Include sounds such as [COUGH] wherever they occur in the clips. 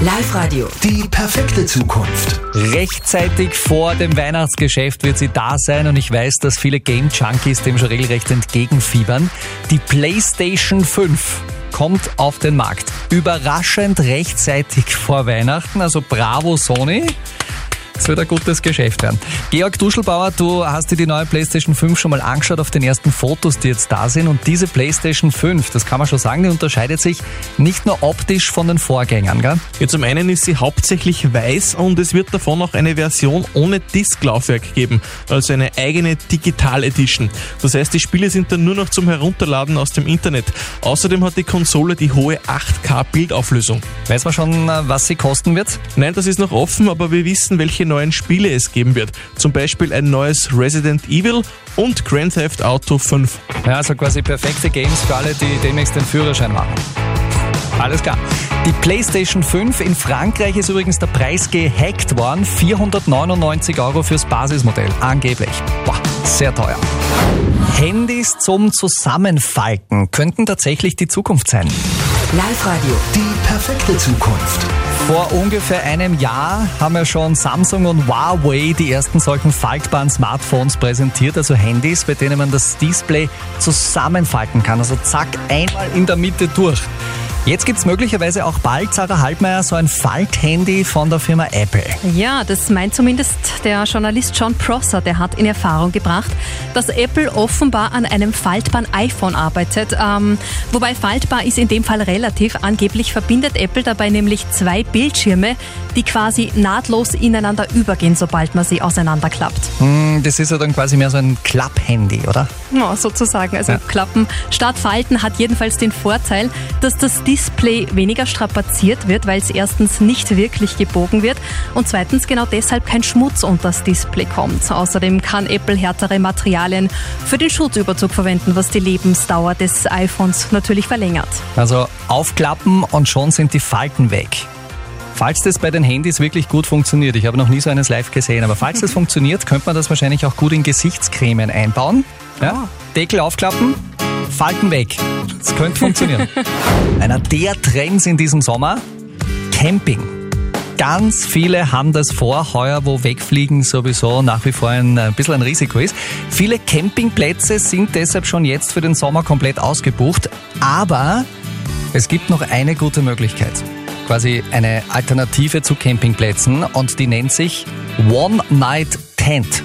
Live-Radio. Die perfekte Zukunft. Rechtzeitig vor dem Weihnachtsgeschäft wird sie da sein und ich weiß, dass viele Game Junkies dem schon regelrecht entgegenfiebern. Die PlayStation 5 kommt auf den Markt. Überraschend rechtzeitig vor Weihnachten, also bravo Sony. Es wird ein gutes Geschäft werden. Georg Duschelbauer, du hast dir die neue PlayStation 5 schon mal angeschaut auf den ersten Fotos, die jetzt da sind. Und diese PlayStation 5, das kann man schon sagen, die unterscheidet sich nicht nur optisch von den Vorgängern, gell? Ja, zum einen ist sie hauptsächlich weiß und es wird davon auch eine Version ohne Disklaufwerk geben, also eine eigene Digital Edition. Das heißt, die Spiele sind dann nur noch zum Herunterladen aus dem Internet. Außerdem hat die Konsole die hohe 8K Bildauflösung. Weiß man schon, äh, was sie kosten wird? Nein, das ist noch offen, aber wir wissen, welche welche neuen Spiele es geben wird. Zum Beispiel ein neues Resident Evil und Grand Theft Auto 5. Ja, also quasi perfekte Games für alle, die demnächst den Führerschein machen. Alles klar. Die PlayStation 5 in Frankreich ist übrigens der Preis gehackt worden. 499 Euro fürs Basismodell. Angeblich. Boah, sehr teuer. Handys zum Zusammenfalten könnten tatsächlich die Zukunft sein. Live-Radio. Die perfekte Zukunft. Vor ungefähr einem Jahr haben ja schon Samsung und Huawei die ersten solchen faltbaren Smartphones präsentiert, also Handys, bei denen man das Display zusammenfalten kann. Also zack, einmal in der Mitte durch. Jetzt gibt es möglicherweise auch bald, Sarah Halbmeier, so ein Falthandy von der Firma Apple. Ja, das meint zumindest der Journalist John Prosser. Der hat in Erfahrung gebracht, dass Apple offenbar an einem faltbaren iPhone arbeitet. Ähm, wobei faltbar ist in dem Fall relativ. Angeblich verbindet Apple dabei nämlich zwei Bildschirme, die quasi nahtlos ineinander übergehen, sobald man sie auseinanderklappt. Hm, das ist ja dann quasi mehr so ein Klapp-Handy, oder? Ja, sozusagen. Also Ja. Klappen statt Falten hat jedenfalls den Vorteil, dass das Display weniger strapaziert wird, weil es erstens nicht wirklich gebogen wird und zweitens genau deshalb kein Schmutz unter das Display kommt. Außerdem kann Apple härtere Materialien für den Schutzüberzug verwenden, was die Lebensdauer des iPhones natürlich verlängert. Also aufklappen und schon sind die Falten weg. Falls das bei den Handys wirklich gut funktioniert, ich habe noch nie so eines live gesehen, aber falls das [LAUGHS] funktioniert, könnte man das wahrscheinlich auch gut in Gesichtscremen einbauen. Ja? Deckel aufklappen, Falten weg. Das könnte funktionieren. [LAUGHS] Einer der Trends in diesem Sommer, Camping. Ganz viele haben das vor, heuer, wo Wegfliegen sowieso nach wie vor ein, ein bisschen ein Risiko ist. Viele Campingplätze sind deshalb schon jetzt für den Sommer komplett ausgebucht, aber es gibt noch eine gute Möglichkeit. Quasi eine Alternative zu Campingplätzen und die nennt sich One Night Tent.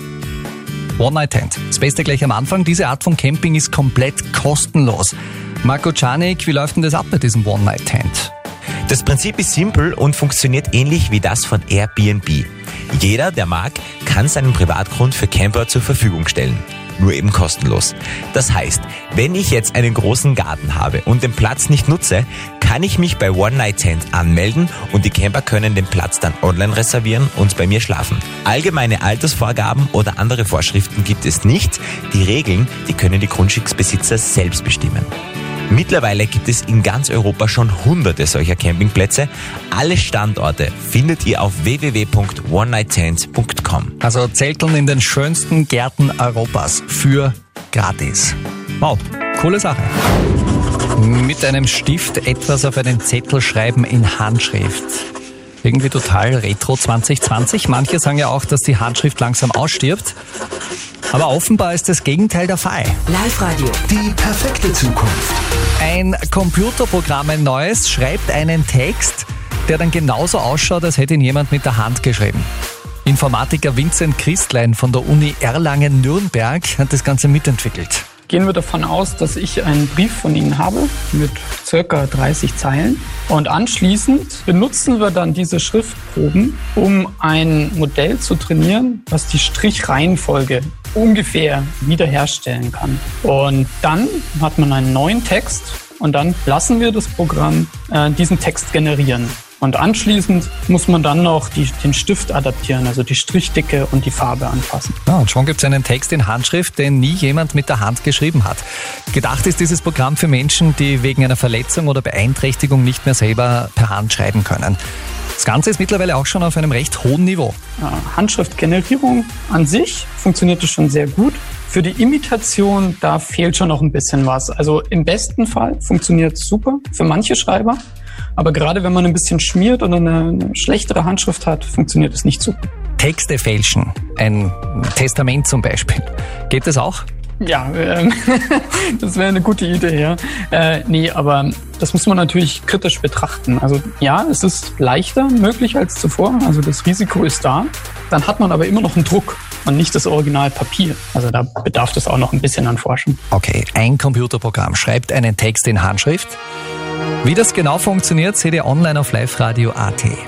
One Night Tent. Das Beste gleich am Anfang. Diese Art von Camping ist komplett kostenlos. Marco Czanik, wie läuft denn das ab bei diesem One Night Tent? Das Prinzip ist simpel und funktioniert ähnlich wie das von Airbnb. Jeder, der mag, kann seinen Privatgrund für Camper zur Verfügung stellen. Nur eben kostenlos. Das heißt, wenn ich jetzt einen großen Garten habe und den Platz nicht nutze, kann ich mich bei One Night Tent anmelden und die Camper können den Platz dann online reservieren und bei mir schlafen. Allgemeine Altersvorgaben oder andere Vorschriften gibt es nicht. Die Regeln, die können die Grundstücksbesitzer selbst bestimmen. Mittlerweile gibt es in ganz Europa schon hunderte solcher Campingplätze. Alle Standorte findet ihr auf www.onenighttents.com. Also Zelteln in den schönsten Gärten Europas für gratis. Wow, coole Sache. Mit einem Stift etwas auf einen Zettel schreiben in Handschrift. Irgendwie total retro 2020. Manche sagen ja auch, dass die Handschrift langsam ausstirbt. Aber offenbar ist das Gegenteil der Fall. Live-Radio. Die perfekte Zukunft. Ein Computerprogramm, ein neues, schreibt einen Text, der dann genauso ausschaut, als hätte ihn jemand mit der Hand geschrieben. Informatiker Vincent Christlein von der Uni Erlangen-Nürnberg hat das Ganze mitentwickelt. Gehen wir davon aus, dass ich einen Brief von Ihnen habe mit circa 30 Zeilen und anschließend benutzen wir dann diese Schriftproben, um ein Modell zu trainieren, was die Strichreihenfolge ungefähr wiederherstellen kann. Und dann hat man einen neuen Text und dann lassen wir das Programm äh, diesen Text generieren. Und anschließend muss man dann noch die, den Stift adaptieren, also die Strichdicke und die Farbe anpassen. Ja, und schon gibt es einen Text in Handschrift, den nie jemand mit der Hand geschrieben hat. Gedacht ist dieses Programm für Menschen, die wegen einer Verletzung oder Beeinträchtigung nicht mehr selber per Hand schreiben können. Das Ganze ist mittlerweile auch schon auf einem recht hohen Niveau. Handschriftgenerierung an sich funktioniert schon sehr gut. Für die Imitation, da fehlt schon noch ein bisschen was. Also im besten Fall funktioniert es super für manche Schreiber, Aber gerade wenn man ein bisschen schmiert oder eine, schlechtere Handschrift hat, funktioniert es nicht so. Texte fälschen, ein Testament zum Beispiel. Geht das auch? Ja, ähm, [LAUGHS] das wäre eine gute Idee, ja. Äh, nee, aber das muss man natürlich kritisch betrachten. Also ja, es ist leichter möglich als zuvor, also das Risiko ist da. Dann hat man aber immer noch einen Druck und nicht das Originalpapier. Also da bedarf es auch noch ein bisschen an Forschung. Okay, ein Computerprogramm schreibt einen Text in Handschrift. Wie das genau funktioniert, seht ihr online auf liveradio.at.